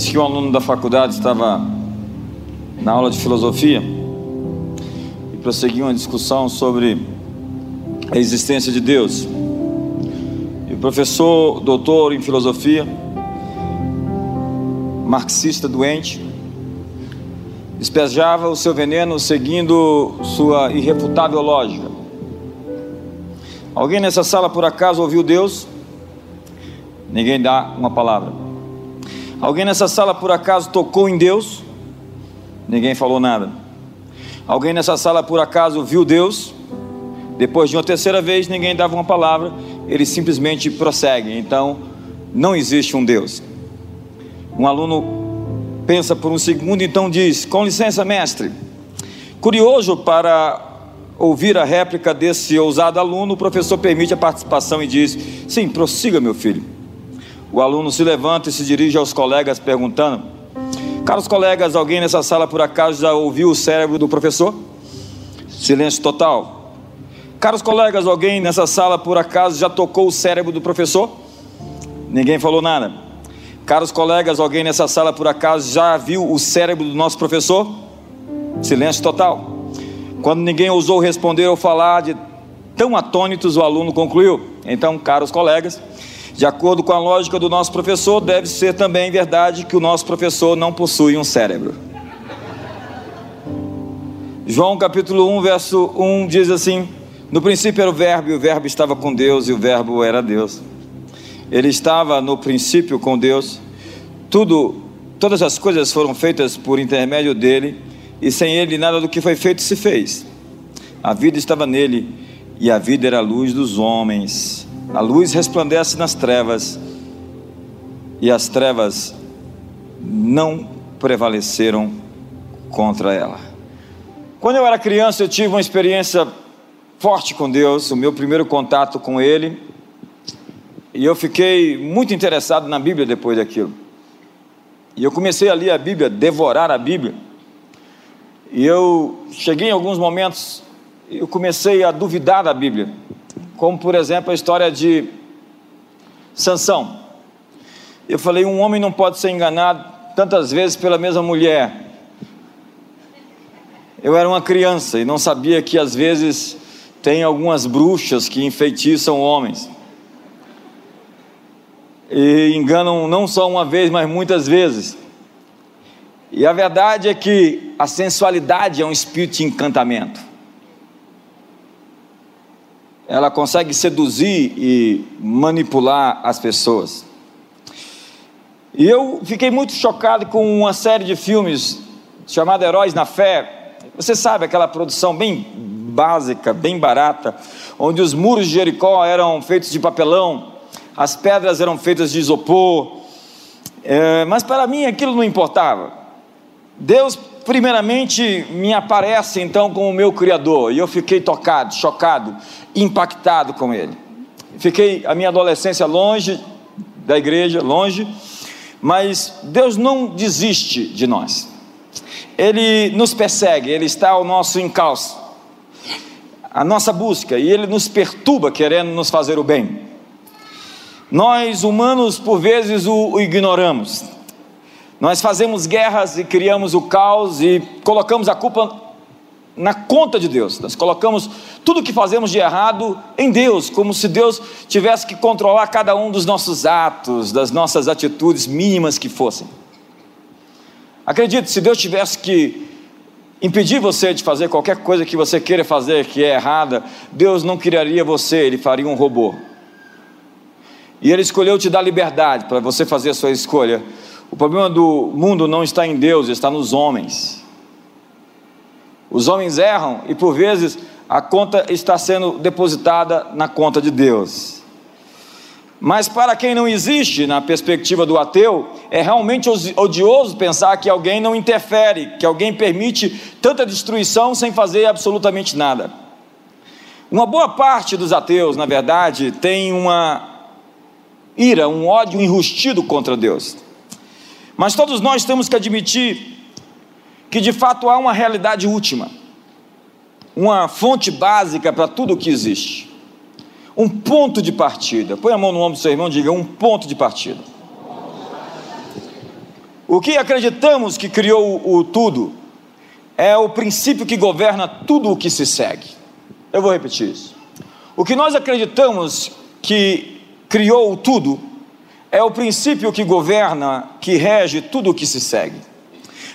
Disse que um aluno da faculdade estava na aula de filosofia e prosseguiu uma discussão sobre a existência de Deus. E o professor, doutor em filosofia, marxista doente, despejava o seu veneno seguindo sua irrefutável lógica. Alguém nessa sala por acaso ouviu Deus? Ninguém dá uma palavra. Alguém nessa sala por acaso tocou em Deus? Ninguém falou nada. Alguém nessa sala por acaso viu Deus? Depois de uma terceira vez, ninguém dava uma palavra, ele simplesmente prossegue. Então, não existe um Deus. Um aluno pensa por um segundo, então diz: Com licença, mestre. Curioso para ouvir a réplica desse ousado aluno, o professor permite a participação e diz: Sim, prossiga, meu filho. O aluno se levanta e se dirige aos colegas perguntando: Caros colegas, alguém nessa sala por acaso já ouviu o cérebro do professor? Silêncio total. Caros colegas, alguém nessa sala por acaso já tocou o cérebro do professor? Ninguém falou nada. Caros colegas, alguém nessa sala por acaso já viu o cérebro do nosso professor? Silêncio total. Quando ninguém ousou responder ou falar de tão atônitos, o aluno concluiu: Então, caros colegas, de acordo com a lógica do nosso professor, deve ser também verdade que o nosso professor não possui um cérebro. João capítulo 1, verso 1 diz assim: no princípio era o Verbo, e o Verbo estava com Deus, e o Verbo era Deus. Ele estava no princípio com Deus. Tudo, todas as coisas foram feitas por intermédio dele, e sem ele nada do que foi feito se fez. A vida estava nele, e a vida era a luz dos homens. A luz resplandece nas trevas, e as trevas não prevaleceram contra ela. Quando eu era criança, eu tive uma experiência forte com Deus, o meu primeiro contato com Ele, e eu fiquei muito interessado na Bíblia depois daquilo. E eu comecei a ler a Bíblia, devorar a Bíblia. E eu cheguei em alguns momentos, eu comecei a duvidar da Bíblia, como por exemplo a história de Sansão. Eu falei, um homem não pode ser enganado tantas vezes pela mesma mulher. Eu era uma criança e não sabia que às vezes tem algumas bruxas que enfeitiçam homens. E enganam não só uma vez, mas muitas vezes. E a verdade é que a sensualidade é um espírito de encantamento. Ela consegue seduzir e manipular as pessoas. E eu fiquei muito chocado com uma série de filmes chamada Heróis na Fé. Você sabe aquela produção bem básica, bem barata, onde os muros de Jericó eram feitos de papelão, as pedras eram feitas de isopor, é, mas para mim aquilo não importava. Deus, primeiramente, me aparece então como o meu Criador, e eu fiquei tocado, chocado, impactado com Ele. Fiquei a minha adolescência longe da igreja, longe, mas Deus não desiste de nós. Ele nos persegue, Ele está ao nosso encalço a nossa busca e ele nos perturba querendo nos fazer o bem. Nós humanos por vezes o ignoramos. Nós fazemos guerras e criamos o caos e colocamos a culpa na conta de Deus. Nós colocamos tudo que fazemos de errado em Deus, como se Deus tivesse que controlar cada um dos nossos atos, das nossas atitudes mínimas que fossem. Acredite, se Deus tivesse que impedir você de fazer qualquer coisa que você queira fazer que é errada, Deus não criaria você, Ele faria um robô. E Ele escolheu te dar liberdade para você fazer a sua escolha. O problema do mundo não está em Deus, está nos homens. Os homens erram e por vezes a conta está sendo depositada na conta de Deus. Mas para quem não existe na perspectiva do ateu, é realmente odioso pensar que alguém não interfere, que alguém permite tanta destruição sem fazer absolutamente nada. Uma boa parte dos ateus, na verdade, tem uma ira, um ódio enrustido contra Deus. Mas todos nós temos que admitir que de fato há uma realidade última, uma fonte básica para tudo o que existe um ponto de partida. Põe a mão no ombro do seu irmão e diga: um ponto de partida. O que acreditamos que criou o tudo é o princípio que governa tudo o que se segue. Eu vou repetir isso. O que nós acreditamos que criou o tudo é o princípio que governa, que rege tudo o que se segue.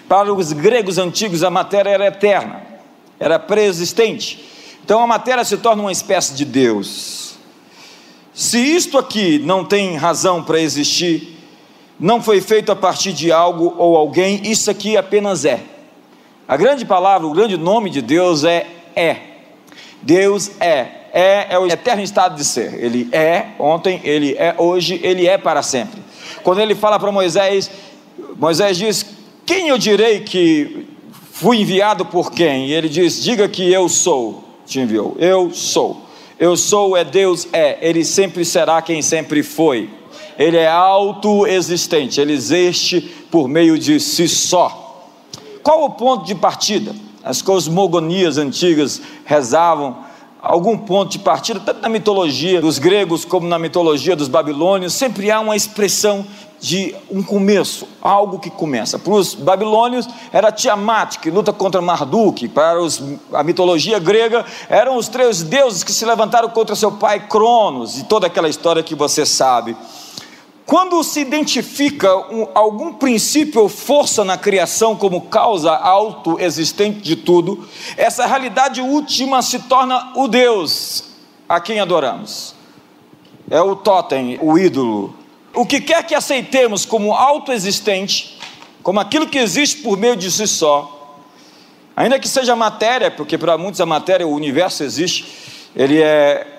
Para os gregos antigos, a matéria era eterna, era preexistente. Então a matéria se torna uma espécie de Deus. Se isto aqui não tem razão para existir, não foi feito a partir de algo ou alguém, isso aqui apenas é. A grande palavra, o grande nome de Deus é é. Deus é. É, é o eterno estado de ser. Ele é ontem, ele é hoje, ele é para sempre. Quando ele fala para Moisés, Moisés diz: Quem eu direi que fui enviado por quem? E ele diz: Diga que eu sou, te enviou. Eu sou. Eu sou é Deus é. Ele sempre será quem sempre foi ele é autoexistente, ele existe por meio de si só. Qual o ponto de partida? As cosmogonias antigas rezavam algum ponto de partida, tanto na mitologia dos gregos como na mitologia dos babilônios, sempre há uma expressão de um começo, algo que começa. Para os babilônios era Tiamat, que luta contra Marduk. Para os, a mitologia grega eram os três deuses que se levantaram contra seu pai Cronos, e toda aquela história que você sabe. Quando se identifica um, algum princípio ou força na criação como causa autoexistente de tudo, essa realidade última se torna o Deus a quem adoramos. É o totem, o ídolo. O que quer que aceitemos como autoexistente, como aquilo que existe por meio de si só, ainda que seja matéria, porque para muitos a matéria, o universo existe, ele é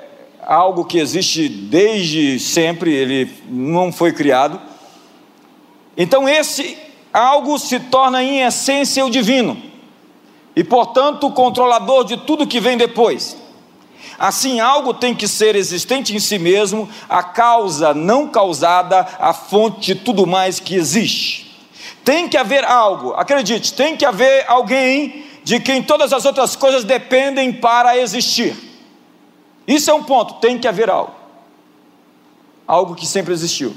algo que existe desde sempre, ele não foi criado. Então, esse algo se torna em essência o divino, e portanto o controlador de tudo que vem depois. Assim, algo tem que ser existente em si mesmo, a causa não causada, a fonte de tudo mais que existe. Tem que haver algo, acredite, tem que haver alguém de quem todas as outras coisas dependem para existir. Isso é um ponto, tem que haver algo. Algo que sempre existiu.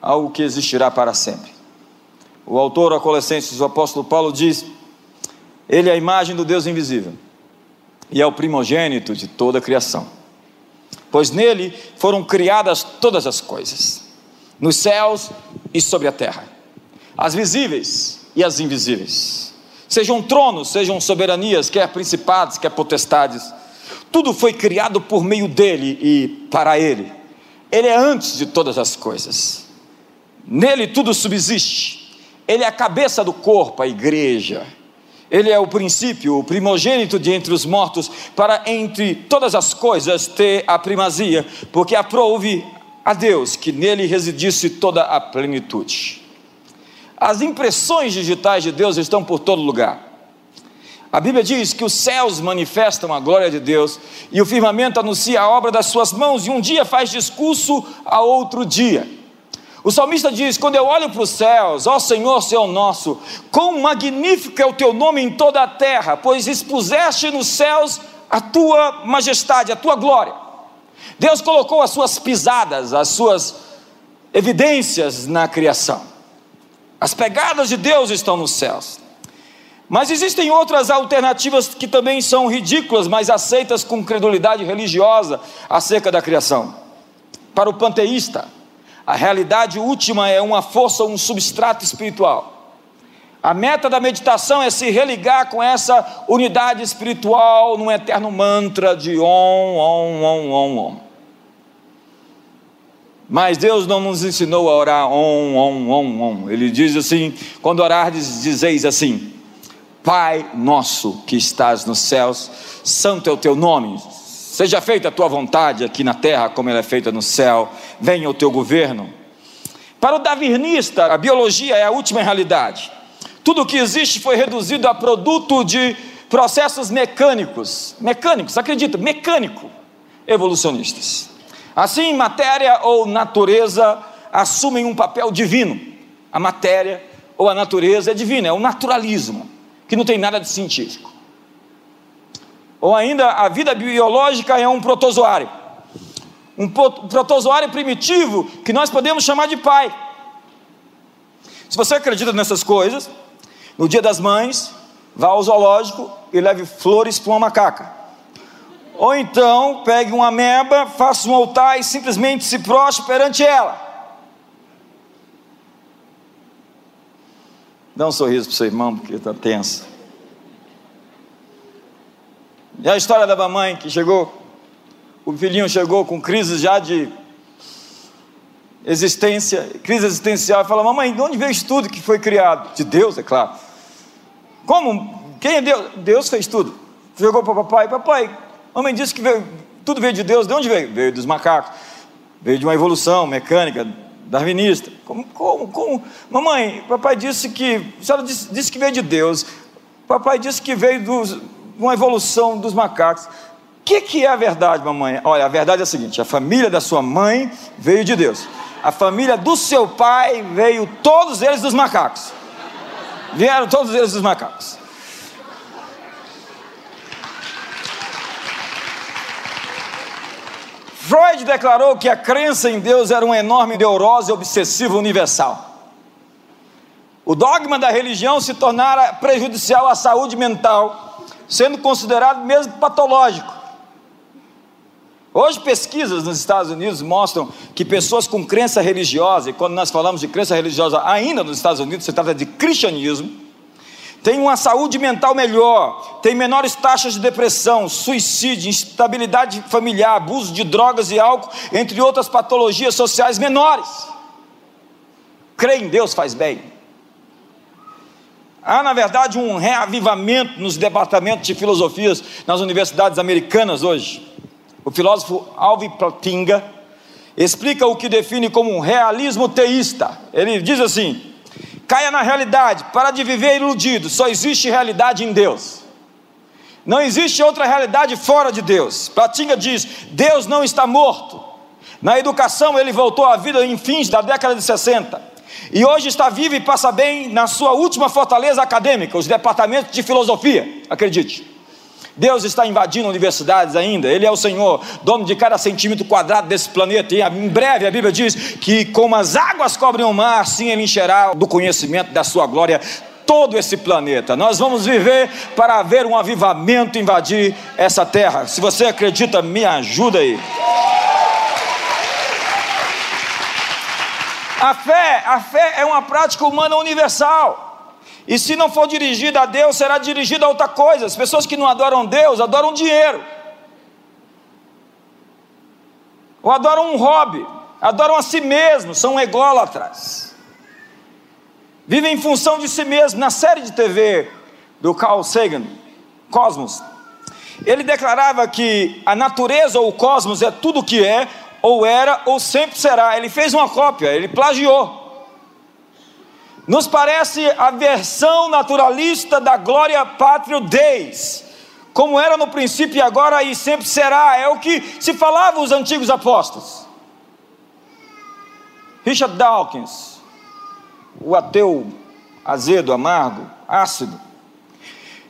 Algo que existirá para sempre. O autor a Colossenses, o apóstolo Paulo diz: Ele é a imagem do Deus invisível e é o primogênito de toda a criação. Pois nele foram criadas todas as coisas, nos céus e sobre a terra, as visíveis e as invisíveis. Sejam tronos, sejam soberanias, quer principados, quer potestades tudo foi criado por meio dele e para ele. Ele é antes de todas as coisas. Nele tudo subsiste. Ele é a cabeça do corpo, a igreja. Ele é o princípio, o primogênito de entre os mortos, para entre todas as coisas ter a primazia, porque aprouve a Deus que nele residisse toda a plenitude. As impressões digitais de Deus estão por todo lugar. A Bíblia diz que os céus manifestam a glória de Deus e o firmamento anuncia a obra das suas mãos, e um dia faz discurso a outro dia. O salmista diz: Quando eu olho para os céus, ó Senhor, Senhor nosso, quão magnífico é o teu nome em toda a terra, pois expuseste nos céus a tua majestade, a tua glória. Deus colocou as suas pisadas, as suas evidências na criação. As pegadas de Deus estão nos céus. Mas existem outras alternativas que também são ridículas, mas aceitas com credulidade religiosa acerca da criação. Para o panteísta, a realidade última é uma força, um substrato espiritual. A meta da meditação é se religar com essa unidade espiritual num eterno mantra de om, om, om, om. Mas Deus não nos ensinou a orar om, om, om, om. Ele diz assim: quando orardes, dizeis assim: Pai nosso que estás nos céus, santo é o teu nome, seja feita a tua vontade aqui na terra, como ela é feita no céu, venha o teu governo. Para o darwinista, a biologia é a última realidade. Tudo o que existe foi reduzido a produto de processos mecânicos, mecânicos, acredita, mecânico, evolucionistas. Assim, matéria ou natureza assumem um papel divino. A matéria ou a natureza é divina, é o naturalismo que não tem nada de científico. Ou ainda, a vida biológica é um protozoário. Um protozoário primitivo que nós podemos chamar de pai. Se você acredita nessas coisas, no dia das mães, vá ao zoológico e leve flores para uma macaca. Ou então, pegue uma meba, faça um altar e simplesmente se prostre perante ela. Dá um sorriso para o seu irmão, porque está tenso. E a história da mamãe que chegou, o filhinho chegou com crise já de existência, crise existencial, e fala: Mamãe, de onde veio isso tudo que foi criado? De Deus, é claro. Como? Quem é Deus? Deus fez tudo. Chegou para papai: Papai, mamãe disse que veio, tudo veio de Deus. De onde veio? Veio dos macacos. Veio de uma evolução mecânica, darwinista. Como, como, como? Mamãe, papai disse que, a senhora disse, disse que veio de Deus. Papai disse que veio de uma evolução dos macacos. O que, que é a verdade, mamãe? Olha, a verdade é a seguinte: a família da sua mãe veio de Deus. A família do seu pai veio todos eles dos macacos. Vieram todos eles dos macacos. Freud declarou que a crença em Deus era uma enorme neurose obsessiva universal. O dogma da religião se tornara prejudicial à saúde mental, sendo considerado mesmo patológico. Hoje, pesquisas nos Estados Unidos mostram que pessoas com crença religiosa, e quando nós falamos de crença religiosa ainda nos Estados Unidos, se trata de cristianismo, tem uma saúde mental melhor, tem menores taxas de depressão, suicídio, instabilidade familiar, abuso de drogas e álcool, entre outras patologias sociais menores. Crer em Deus faz bem. Há, na verdade, um reavivamento nos departamentos de filosofias nas universidades americanas hoje. O filósofo Alvin Plantinga explica o que define como um realismo teísta. Ele diz assim: Caia na realidade, para de viver iludido. Só existe realidade em Deus. Não existe outra realidade fora de Deus. Platinga diz: Deus não está morto. Na educação, ele voltou à vida em fins da década de 60. E hoje está vivo e passa bem na sua última fortaleza acadêmica, os departamentos de filosofia. Acredite. Deus está invadindo universidades ainda, Ele é o Senhor, dono de cada centímetro quadrado desse planeta, e em breve a Bíblia diz que, como as águas cobrem o mar, assim Ele encherá do conhecimento da Sua glória todo esse planeta. Nós vamos viver para ver um avivamento invadir essa terra. Se você acredita, me ajuda aí. A fé, a fé é uma prática humana universal. E se não for dirigida a Deus, será dirigida a outra coisa. As pessoas que não adoram Deus adoram dinheiro, ou adoram um hobby, adoram a si mesmos, são ególatras, vivem em função de si mesmos. Na série de TV do Carl Sagan, Cosmos, ele declarava que a natureza ou o cosmos é tudo o que é, ou era, ou sempre será. Ele fez uma cópia, ele plagiou. Nos parece a versão naturalista da glória pátria Deus, como era no princípio e agora e sempre será, é o que se falava os antigos apóstolos. Richard Dawkins, o ateu azedo, amargo, ácido,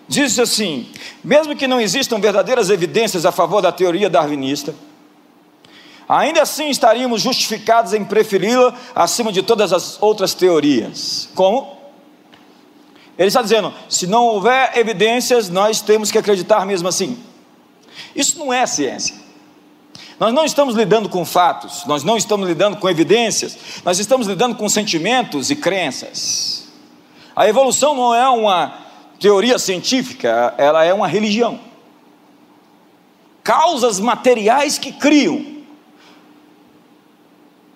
disse assim: mesmo que não existam verdadeiras evidências a favor da teoria darwinista, ainda assim estaríamos justificados em preferi-la acima de todas as outras teorias. Como? Ele está dizendo: se não houver evidências, nós temos que acreditar mesmo assim. Isso não é ciência. Nós não estamos lidando com fatos, nós não estamos lidando com evidências, nós estamos lidando com sentimentos e crenças. A evolução não é uma teoria científica, ela é uma religião. Causas materiais que criam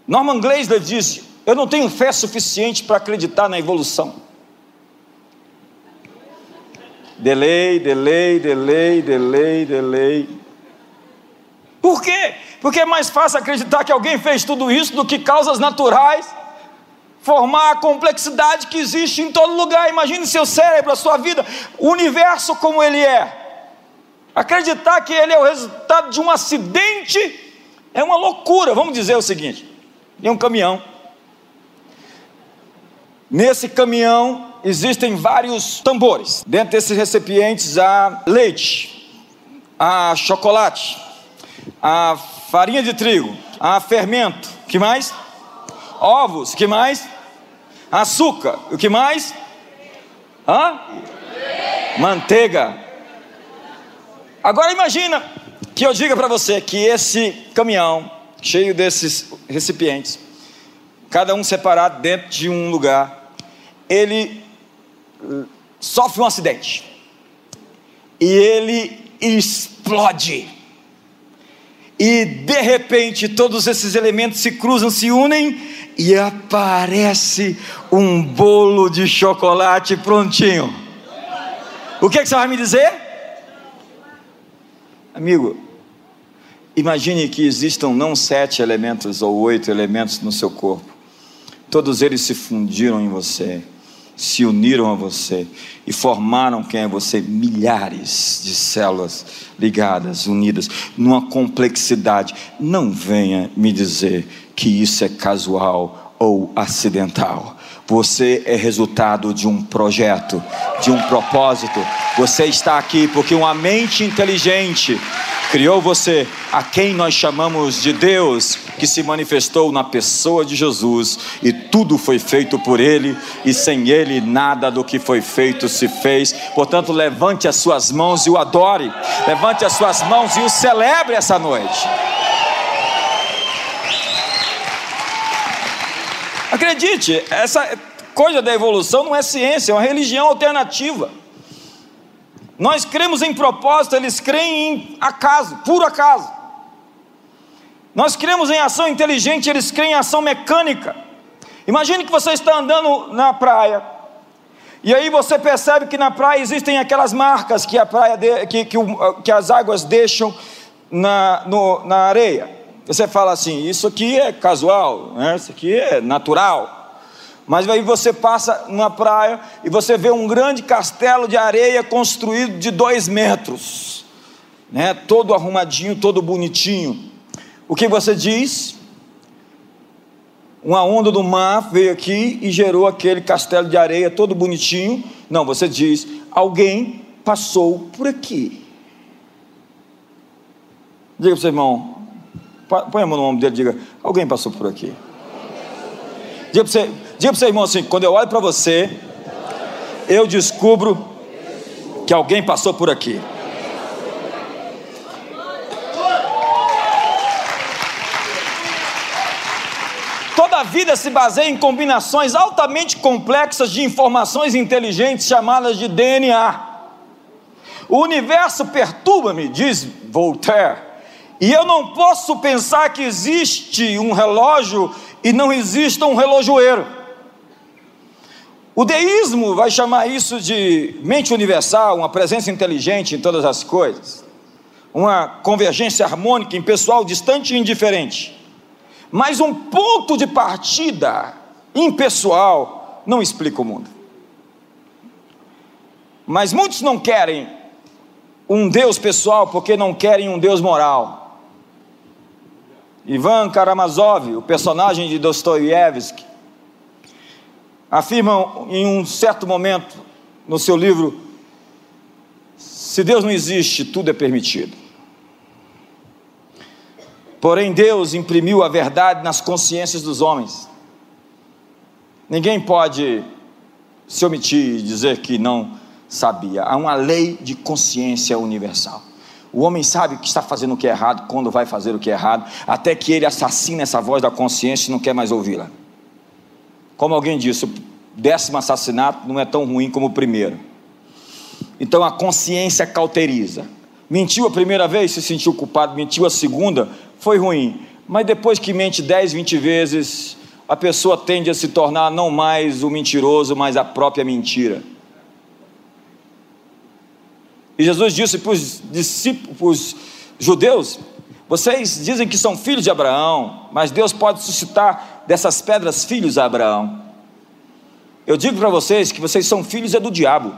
Norman Gleisler disse: Eu não tenho fé suficiente para acreditar na evolução. Delay, delay, delay, delay, delay. Por quê? Porque é mais fácil acreditar que alguém fez tudo isso do que causas naturais formar a complexidade que existe em todo lugar. Imagine seu cérebro, a sua vida, o universo como ele é. Acreditar que ele é o resultado de um acidente é uma loucura. Vamos dizer o seguinte: em um caminhão. Nesse caminhão existem vários tambores. Dentro desses recipientes há leite, há chocolate, há farinha de trigo, há fermento. Que mais? Ovos. Que mais? Açúcar. O que mais? Hã? Manteiga. Agora imagina que eu diga para você que esse caminhão cheio desses recipientes, cada um separado dentro de um lugar, ele eh, sofre um acidente e ele explode. E de repente todos esses elementos se cruzam, se unem e aparece um bolo de chocolate prontinho. O que, é que você vai me dizer? Amigo, imagine que existam não sete elementos ou oito elementos no seu corpo, todos eles se fundiram em você se uniram a você e formaram quem é você, milhares de células ligadas, unidas, numa complexidade. Não venha me dizer que isso é casual ou acidental. Você é resultado de um projeto, de um propósito. Você está aqui porque uma mente inteligente criou você, a quem nós chamamos de Deus, que se manifestou na pessoa de Jesus, e tudo foi feito por Ele, e sem Ele nada do que foi feito se fez. Portanto, levante as suas mãos e o adore, levante as suas mãos e o celebre essa noite. Acredite, essa coisa da evolução não é ciência, é uma religião alternativa. Nós cremos em propósito, eles creem em acaso, puro acaso. Nós cremos em ação inteligente, eles creem em ação mecânica. Imagine que você está andando na praia, e aí você percebe que na praia existem aquelas marcas que, a praia de, que, que, que, as águas deixam na, no, na areia. Você fala assim: isso aqui é casual, né? isso aqui é natural. Mas aí você passa numa praia e você vê um grande castelo de areia construído de dois metros, né? todo arrumadinho, todo bonitinho. O que você diz? Uma onda do mar veio aqui e gerou aquele castelo de areia todo bonitinho. Não, você diz: alguém passou por aqui. Diga para o seu irmão, põe a mão no ombro dele e diga: alguém passou por aqui. Diga para você, Diga para seu irmão assim: quando eu olho para você, eu descubro que alguém passou por aqui. Toda a vida se baseia em combinações altamente complexas de informações inteligentes chamadas de DNA. O universo perturba-me, diz Voltaire, e eu não posso pensar que existe um relógio e não exista um relojoeiro. O deísmo vai chamar isso de mente universal, uma presença inteligente em todas as coisas, uma convergência harmônica em pessoal distante e indiferente. Mas um ponto de partida impessoal não explica o mundo. Mas muitos não querem um Deus pessoal porque não querem um Deus moral. Ivan Karamazov, o personagem de Dostoiévski, afirmam em um certo momento no seu livro: se Deus não existe, tudo é permitido. Porém, Deus imprimiu a verdade nas consciências dos homens. Ninguém pode se omitir e dizer que não sabia. Há uma lei de consciência universal. O homem sabe que está fazendo o que é errado quando vai fazer o que é errado, até que ele assassina essa voz da consciência e não quer mais ouvi-la. Como alguém disse, o décimo assassinato não é tão ruim como o primeiro. Então a consciência cauteriza. Mentiu a primeira vez, se sentiu culpado, mentiu a segunda, foi ruim. Mas depois que mente 10, 20 vezes, a pessoa tende a se tornar não mais o mentiroso, mas a própria mentira. E Jesus disse para os discípulos judeus: Vocês dizem que são filhos de Abraão, mas Deus pode suscitar dessas pedras filhos a Abraão. Eu digo para vocês que vocês são filhos é do diabo,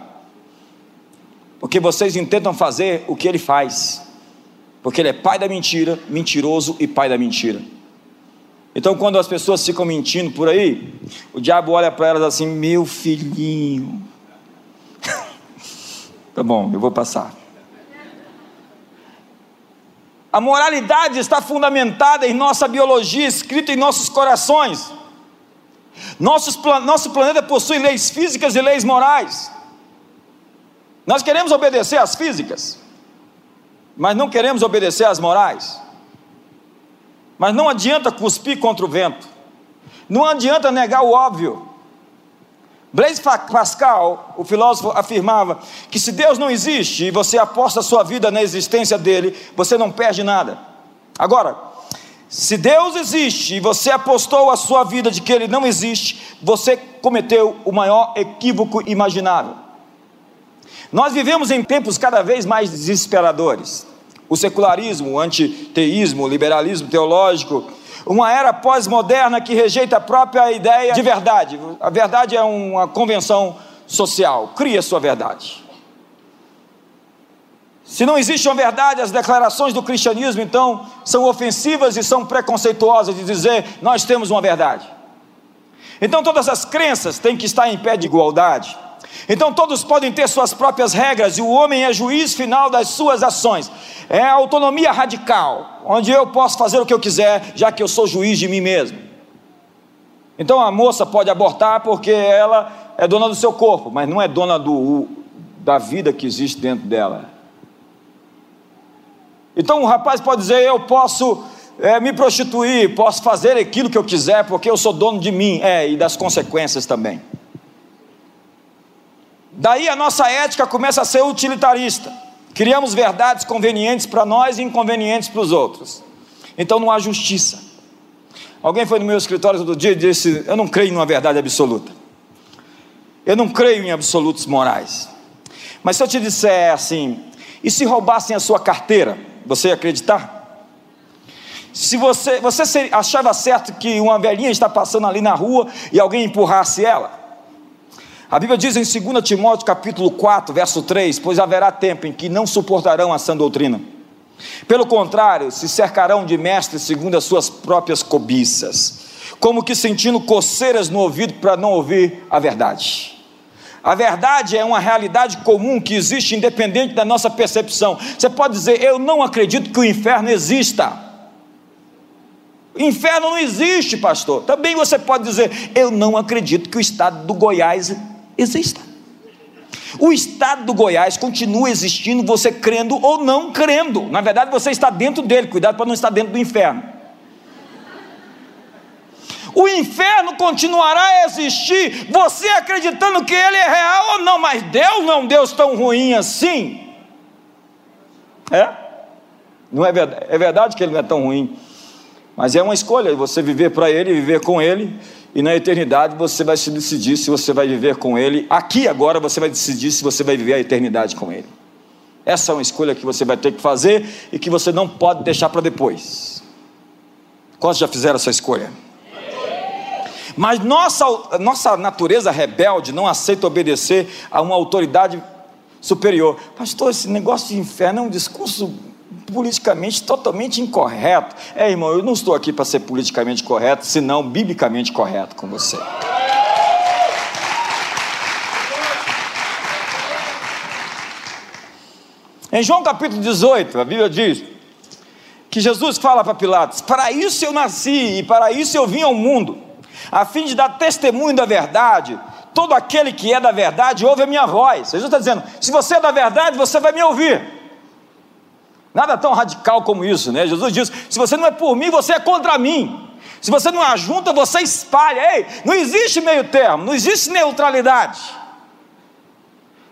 porque vocês intentam fazer o que ele faz, porque ele é pai da mentira, mentiroso e pai da mentira. Então, quando as pessoas ficam mentindo por aí, o diabo olha para elas assim: meu filhinho. Tá bom, eu vou passar. A moralidade está fundamentada em nossa biologia, escrita em nossos corações. Nossos, nosso planeta possui leis físicas e leis morais. Nós queremos obedecer às físicas, mas não queremos obedecer às morais. Mas não adianta cuspir contra o vento, não adianta negar o óbvio. Blaise Pascal, o filósofo, afirmava que se Deus não existe e você aposta sua vida na existência dele, você não perde nada. Agora, se Deus existe e você apostou a sua vida de que ele não existe, você cometeu o maior equívoco imaginável. Nós vivemos em tempos cada vez mais desesperadores. O secularismo, o antiteísmo, o liberalismo teológico, uma era pós-moderna que rejeita a própria ideia de verdade. A verdade é uma convenção social. Cria sua verdade. Se não existe uma verdade, as declarações do cristianismo então são ofensivas e são preconceituosas de dizer nós temos uma verdade. Então todas as crenças têm que estar em pé de igualdade. Então todos podem ter suas próprias regras e o homem é juiz final das suas ações. É a autonomia radical, onde eu posso fazer o que eu quiser, já que eu sou juiz de mim mesmo. Então a moça pode abortar porque ela é dona do seu corpo, mas não é dona do, da vida que existe dentro dela. Então o rapaz pode dizer: Eu posso é, me prostituir, posso fazer aquilo que eu quiser, porque eu sou dono de mim, é, e das consequências também. Daí a nossa ética começa a ser utilitarista. Criamos verdades convenientes para nós e inconvenientes para os outros. Então não há justiça. Alguém foi no meu escritório todo dia e disse: Eu não creio numa verdade absoluta. Eu não creio em absolutos morais. Mas se eu te disser assim, e se roubassem a sua carteira, você ia acreditar? Se você, você achava certo que uma velhinha está passando ali na rua e alguém empurrasse ela? A Bíblia diz em 2 Timóteo capítulo 4, verso 3: Pois haverá tempo em que não suportarão a sã doutrina. Pelo contrário, se cercarão de mestres segundo as suas próprias cobiças, como que sentindo coceiras no ouvido para não ouvir a verdade. A verdade é uma realidade comum que existe independente da nossa percepção. Você pode dizer, eu não acredito que o inferno exista. Inferno não existe, pastor. Também você pode dizer, eu não acredito que o estado do Goiás exista. O estado do Goiás continua existindo, você crendo ou não crendo. Na verdade, você está dentro dele, cuidado para não estar dentro do inferno. O inferno continuará a existir, você acreditando que ele é real ou não, mas Deus não é um Deus tão ruim assim. É? Não é verdade, é verdade que ele não é tão ruim, mas é uma escolha você viver para ele, viver com ele e na eternidade você vai se decidir se você vai viver com Ele. Aqui agora você vai decidir se você vai viver a eternidade com Ele. Essa é uma escolha que você vai ter que fazer e que você não pode deixar para depois. Quantos já fizeram essa escolha? Mas nossa, nossa natureza rebelde não aceita obedecer a uma autoridade superior. Pastor, esse negócio de inferno é um discurso politicamente totalmente incorreto. É, irmão, eu não estou aqui para ser politicamente correto, senão biblicamente correto com você. Em João capítulo 18, a Bíblia diz que Jesus fala para Pilatos: Para isso eu nasci e para isso eu vim ao mundo, a fim de dar testemunho da verdade. Todo aquele que é da verdade ouve a minha voz. Jesus está dizendo: Se você é da verdade, você vai me ouvir. Nada tão radical como isso, né? Jesus diz: se você não é por mim, você é contra mim. Se você não ajunta, você espalha. Ei, não existe meio termo, não existe neutralidade.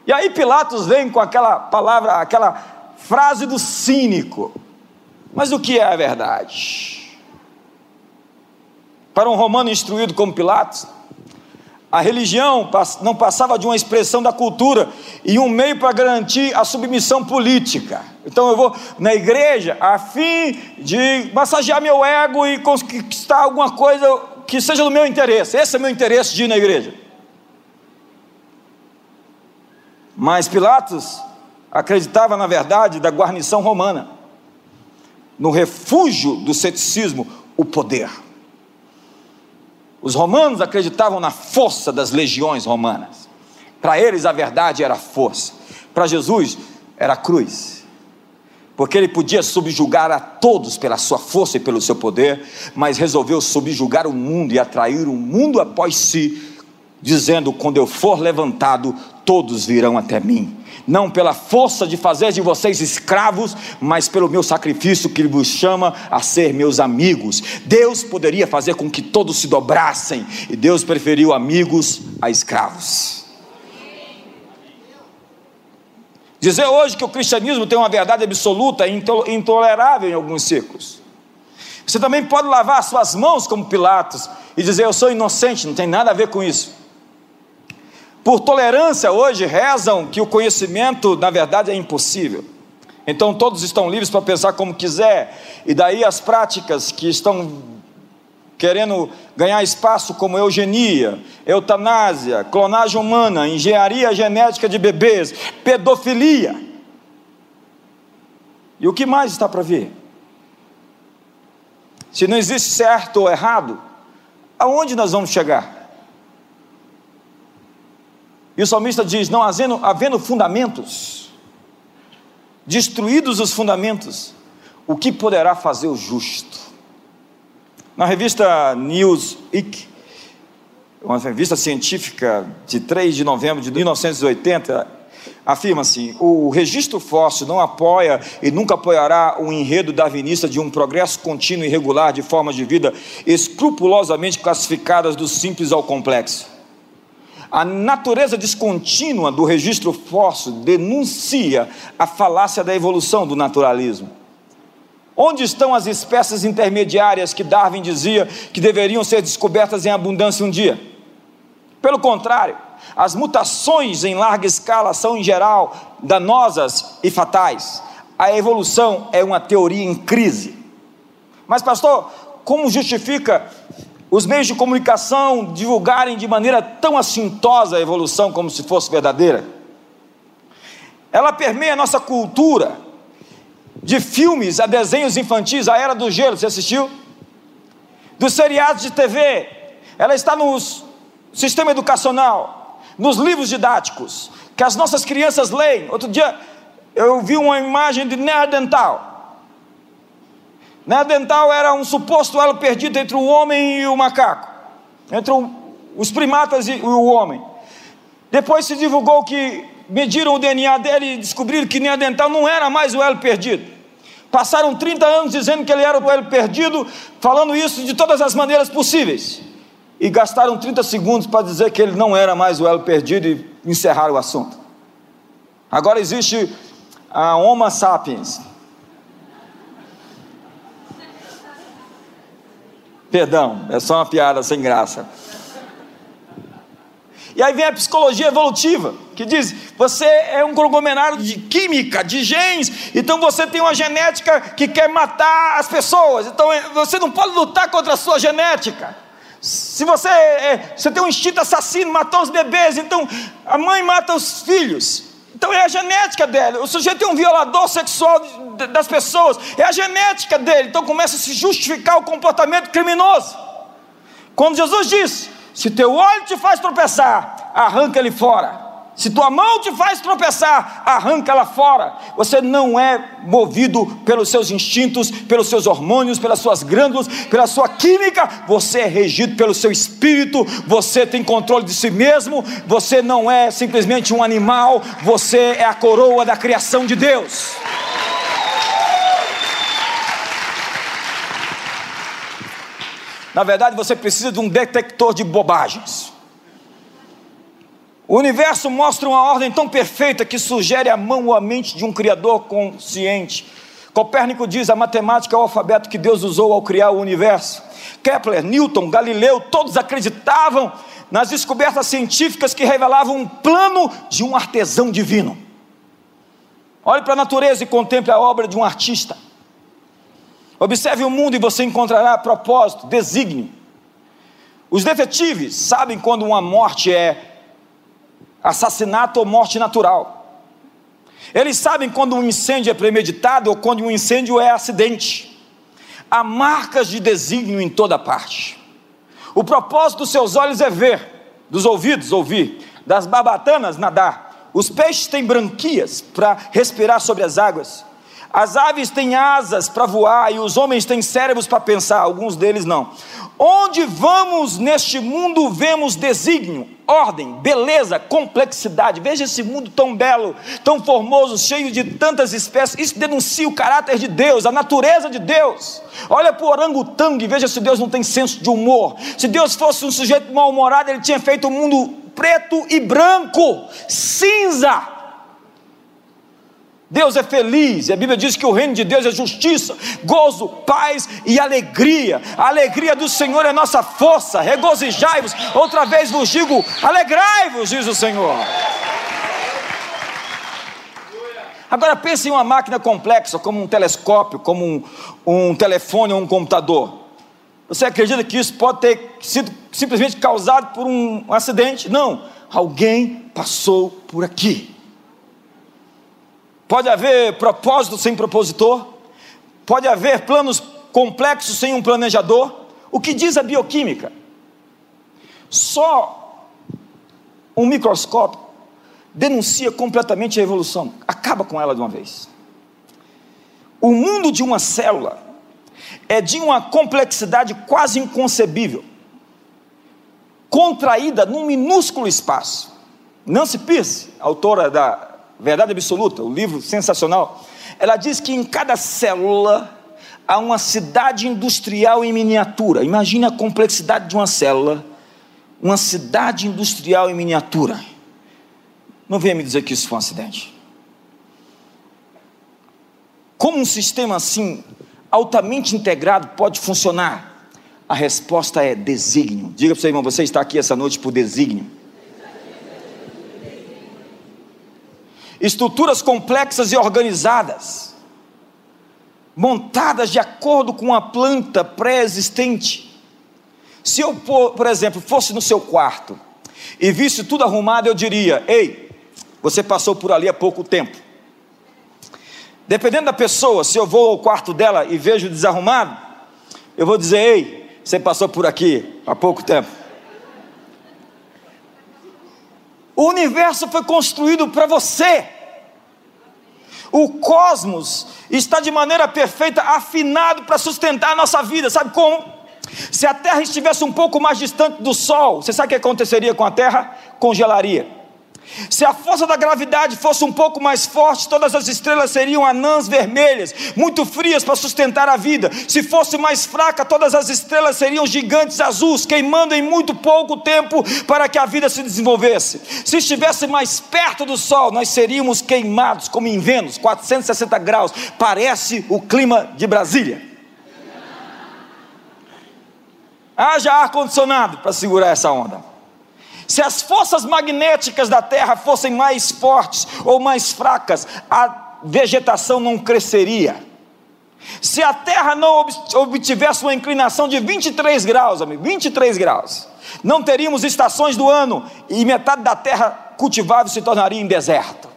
E aí Pilatos vem com aquela palavra, aquela frase do cínico. Mas o que é a verdade? Para um romano instruído como Pilatos, a religião não passava de uma expressão da cultura e um meio para garantir a submissão política. Então eu vou na igreja a fim de massagear meu ego e conquistar alguma coisa que seja do meu interesse. Esse é o meu interesse de ir na igreja. Mas Pilatos acreditava na verdade da guarnição romana, no refúgio do ceticismo, o poder. Os romanos acreditavam na força das legiões romanas. Para eles a verdade era força. Para Jesus era cruz. porque ele podia subjugar a todos pela sua força e pelo seu poder, mas resolveu subjugar o mundo e atrair o mundo após si, dizendo: Quando eu for levantado, todos virão até mim. Não pela força de fazer de vocês escravos, mas pelo meu sacrifício que vos chama a ser meus amigos. Deus poderia fazer com que todos se dobrassem, e Deus preferiu amigos a escravos. Dizer hoje que o cristianismo tem uma verdade absoluta é intolerável em alguns círculos. Você também pode lavar as suas mãos como Pilatos e dizer eu sou inocente, não tem nada a ver com isso. Por tolerância, hoje rezam que o conhecimento, na verdade, é impossível. Então todos estão livres para pensar como quiser, e daí as práticas que estão querendo ganhar espaço como eugenia, eutanásia, clonagem humana, engenharia genética de bebês, pedofilia. E o que mais está para vir? Se não existe certo ou errado, aonde nós vamos chegar? E o salmista diz: não havendo, havendo fundamentos, destruídos os fundamentos, o que poderá fazer o justo? Na revista Newsweek, uma revista científica de 3 de novembro de 1980, afirma assim: o registro fóssil não apoia e nunca apoiará o enredo darwinista de um progresso contínuo e regular de formas de vida escrupulosamente classificadas do simples ao complexo. A natureza descontínua do registro fóssil denuncia a falácia da evolução do naturalismo. Onde estão as espécies intermediárias que Darwin dizia que deveriam ser descobertas em abundância um dia? Pelo contrário, as mutações em larga escala são, em geral, danosas e fatais. A evolução é uma teoria em crise. Mas, pastor, como justifica os meios de comunicação divulgarem de maneira tão assintosa a evolução como se fosse verdadeira? Ela permeia a nossa cultura de filmes a desenhos infantis, a Era do Gelo, você assistiu? Dos seriados de TV, ela está no sistema educacional, nos livros didáticos, que as nossas crianças leem. Outro dia eu vi uma imagem de Neandertal. Neandertal era um suposto elo perdido entre o homem e o macaco, entre os primatas e o homem. Depois se divulgou que mediram o DNA dele e descobriram que Neandertal não era mais o elo perdido. Passaram 30 anos dizendo que ele era o elo perdido, falando isso de todas as maneiras possíveis. E gastaram 30 segundos para dizer que ele não era mais o elo perdido e encerraram o assunto. Agora existe a Homo sapiens. Perdão, é só uma piada sem graça. E aí vem a psicologia evolutiva, que diz: você é um conglomerado de química, de genes, então você tem uma genética que quer matar as pessoas, então é, você não pode lutar contra a sua genética. Se você, é, você tem um instinto assassino, matar os bebês, então a mãe mata os filhos. Então é a genética dele. O sujeito é um violador sexual das pessoas, é a genética dele. Então começa a se justificar o comportamento criminoso. Quando Jesus disse: se teu olho te faz tropeçar, arranca ele fora. Se tua mão te faz tropeçar, arranca ela fora. Você não é movido pelos seus instintos, pelos seus hormônios, pelas suas glândulas, pela sua química. Você é regido pelo seu espírito. Você tem controle de si mesmo. Você não é simplesmente um animal. Você é a coroa da criação de Deus. Na verdade, você precisa de um detector de bobagens. O universo mostra uma ordem tão perfeita que sugere a mão ou a mente de um Criador consciente. Copérnico diz: a matemática é o alfabeto que Deus usou ao criar o universo. Kepler, Newton, Galileu, todos acreditavam nas descobertas científicas que revelavam um plano de um artesão divino. Olhe para a natureza e contemple a obra de um artista. Observe o mundo e você encontrará propósito, desígnio. Os detetives sabem quando uma morte é assassinato ou morte natural. Eles sabem quando um incêndio é premeditado ou quando um incêndio é acidente. Há marcas de desígnio em toda parte. O propósito dos seus olhos é ver, dos ouvidos ouvir, das barbatanas nadar. Os peixes têm branquias para respirar sobre as águas. As aves têm asas para voar e os homens têm cérebros para pensar, alguns deles não. Onde vamos neste mundo, vemos desígnio, ordem, beleza, complexidade. Veja esse mundo tão belo, tão formoso, cheio de tantas espécies. Isso denuncia o caráter de Deus, a natureza de Deus. Olha para o orangotango e veja se Deus não tem senso de humor. Se Deus fosse um sujeito mal-humorado, ele tinha feito o um mundo preto e branco, cinza Deus é feliz, e a Bíblia diz que o reino de Deus é justiça, gozo, paz e alegria. A alegria do Senhor é nossa força. Regozijai-vos, outra vez vos digo: alegrai-vos, diz o Senhor. Agora pense em uma máquina complexa, como um telescópio, como um, um telefone ou um computador. Você acredita que isso pode ter sido simplesmente causado por um acidente? Não. Alguém passou por aqui. Pode haver propósito sem propositor, pode haver planos complexos sem um planejador. O que diz a bioquímica? Só um microscópio denuncia completamente a evolução, acaba com ela de uma vez. O mundo de uma célula é de uma complexidade quase inconcebível, contraída num minúsculo espaço. Nancy Pierce, autora da Verdade Absoluta, um livro sensacional, ela diz que em cada célula há uma cidade industrial em miniatura. Imagine a complexidade de uma célula, uma cidade industrial em miniatura. Não venha me dizer que isso foi um acidente. Como um sistema assim, altamente integrado, pode funcionar? A resposta é desígnio. Diga para o seu irmão, você está aqui essa noite por desígnio. Estruturas complexas e organizadas, montadas de acordo com a planta pré-existente. Se eu, por exemplo, fosse no seu quarto e visse tudo arrumado, eu diria: Ei, você passou por ali há pouco tempo. Dependendo da pessoa, se eu vou ao quarto dela e vejo desarrumado, eu vou dizer: Ei, você passou por aqui há pouco tempo. O universo foi construído para você. O cosmos está de maneira perfeita afinado para sustentar a nossa vida. Sabe como? Se a Terra estivesse um pouco mais distante do Sol, você sabe o que aconteceria com a Terra? Congelaria. Se a força da gravidade fosse um pouco mais forte, todas as estrelas seriam anãs vermelhas, muito frias para sustentar a vida. Se fosse mais fraca, todas as estrelas seriam gigantes azuis, queimando em muito pouco tempo para que a vida se desenvolvesse. Se estivesse mais perto do Sol, nós seríamos queimados como em Vênus, 460 graus. Parece o clima de Brasília. Haja ar-condicionado para segurar essa onda. Se as forças magnéticas da Terra fossem mais fortes ou mais fracas, a vegetação não cresceria. Se a Terra não obtivesse uma inclinação de 23 graus, amigo, 23 graus, não teríamos estações do ano e metade da Terra cultivável se tornaria em deserto.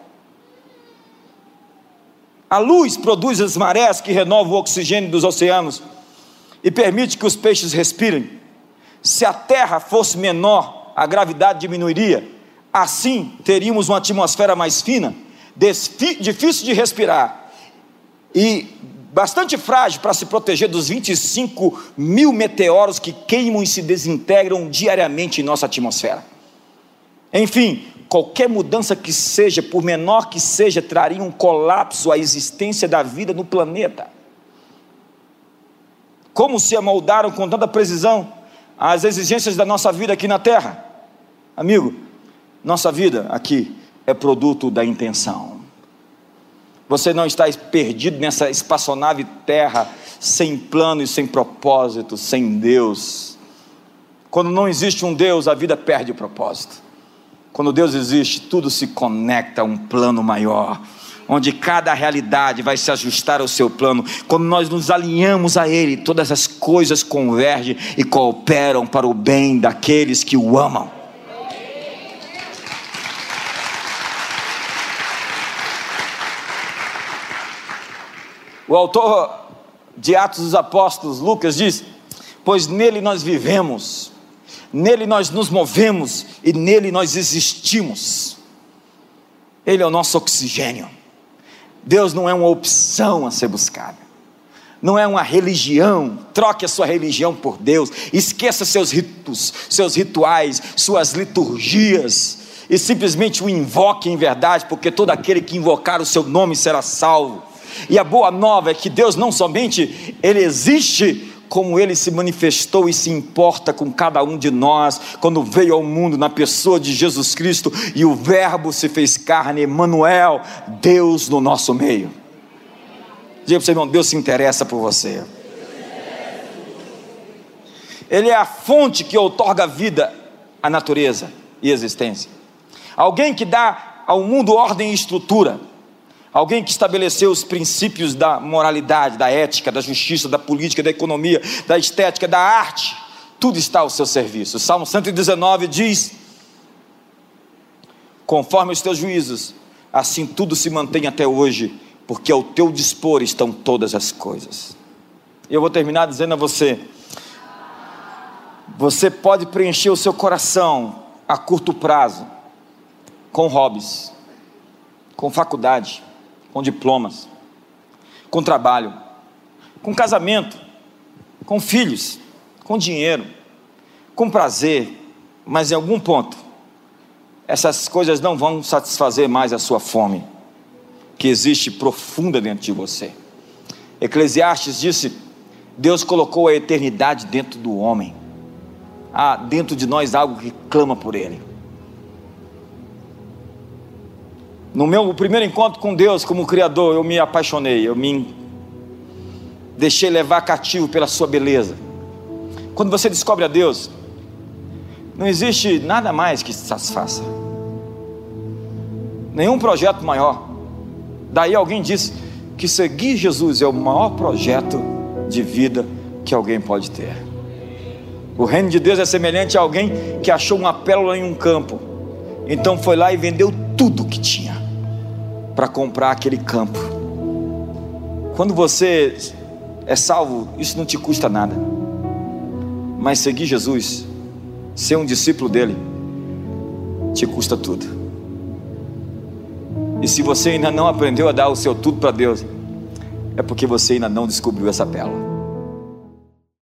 A luz produz as marés que renovam o oxigênio dos oceanos e permite que os peixes respirem. Se a Terra fosse menor, a gravidade diminuiria. Assim, teríamos uma atmosfera mais fina, difícil de respirar e bastante frágil para se proteger dos 25 mil meteoros que queimam e se desintegram diariamente em nossa atmosfera. Enfim, qualquer mudança que seja, por menor que seja, traria um colapso à existência da vida no planeta. Como se amoldaram com tanta precisão as exigências da nossa vida aqui na Terra? Amigo, nossa vida aqui é produto da intenção. Você não está perdido nessa espaçonave terra, sem plano e sem propósito, sem Deus. Quando não existe um Deus, a vida perde o propósito. Quando Deus existe, tudo se conecta a um plano maior, onde cada realidade vai se ajustar ao seu plano. Quando nós nos alinhamos a Ele, todas as coisas convergem e cooperam para o bem daqueles que o amam. O autor de Atos dos Apóstolos, Lucas, diz: Pois nele nós vivemos, nele nós nos movemos e nele nós existimos. Ele é o nosso oxigênio. Deus não é uma opção a ser buscada. Não é uma religião. Troque a sua religião por Deus. Esqueça seus ritos, seus rituais, suas liturgias e simplesmente o invoque em verdade, porque todo aquele que invocar o seu nome será salvo. E a boa nova é que Deus não somente ele existe, como ele se manifestou e se importa com cada um de nós quando veio ao mundo na pessoa de Jesus Cristo e o Verbo se fez carne, Emmanuel, Deus no nosso meio. Diga para seu irmão, Deus se interessa por você. Ele é a fonte que outorga vida à natureza e existência. Alguém que dá ao mundo ordem e estrutura Alguém que estabeleceu os princípios da moralidade, da ética, da justiça, da política, da economia, da estética, da arte, tudo está ao seu serviço. O Salmo 119 diz: Conforme os teus juízos, assim tudo se mantém até hoje, porque ao teu dispor estão todas as coisas. Eu vou terminar dizendo a você: você pode preencher o seu coração a curto prazo com hobbies, com faculdade com diplomas, com trabalho, com casamento, com filhos, com dinheiro, com prazer, mas em algum ponto, essas coisas não vão satisfazer mais a sua fome, que existe profunda dentro de você. Eclesiastes disse: Deus colocou a eternidade dentro do homem, há dentro de nós algo que clama por Ele. No meu primeiro encontro com Deus como Criador, eu me apaixonei, eu me deixei levar cativo pela Sua beleza. Quando você descobre a Deus, não existe nada mais que satisfaça, nenhum projeto maior. Daí alguém disse que seguir Jesus é o maior projeto de vida que alguém pode ter. O reino de Deus é semelhante a alguém que achou uma pérola em um campo, então foi lá e vendeu tudo que tinha para comprar aquele campo. Quando você é salvo, isso não te custa nada. Mas seguir Jesus, ser um discípulo dele, te custa tudo. E se você ainda não aprendeu a dar o seu tudo para Deus, é porque você ainda não descobriu essa pérola.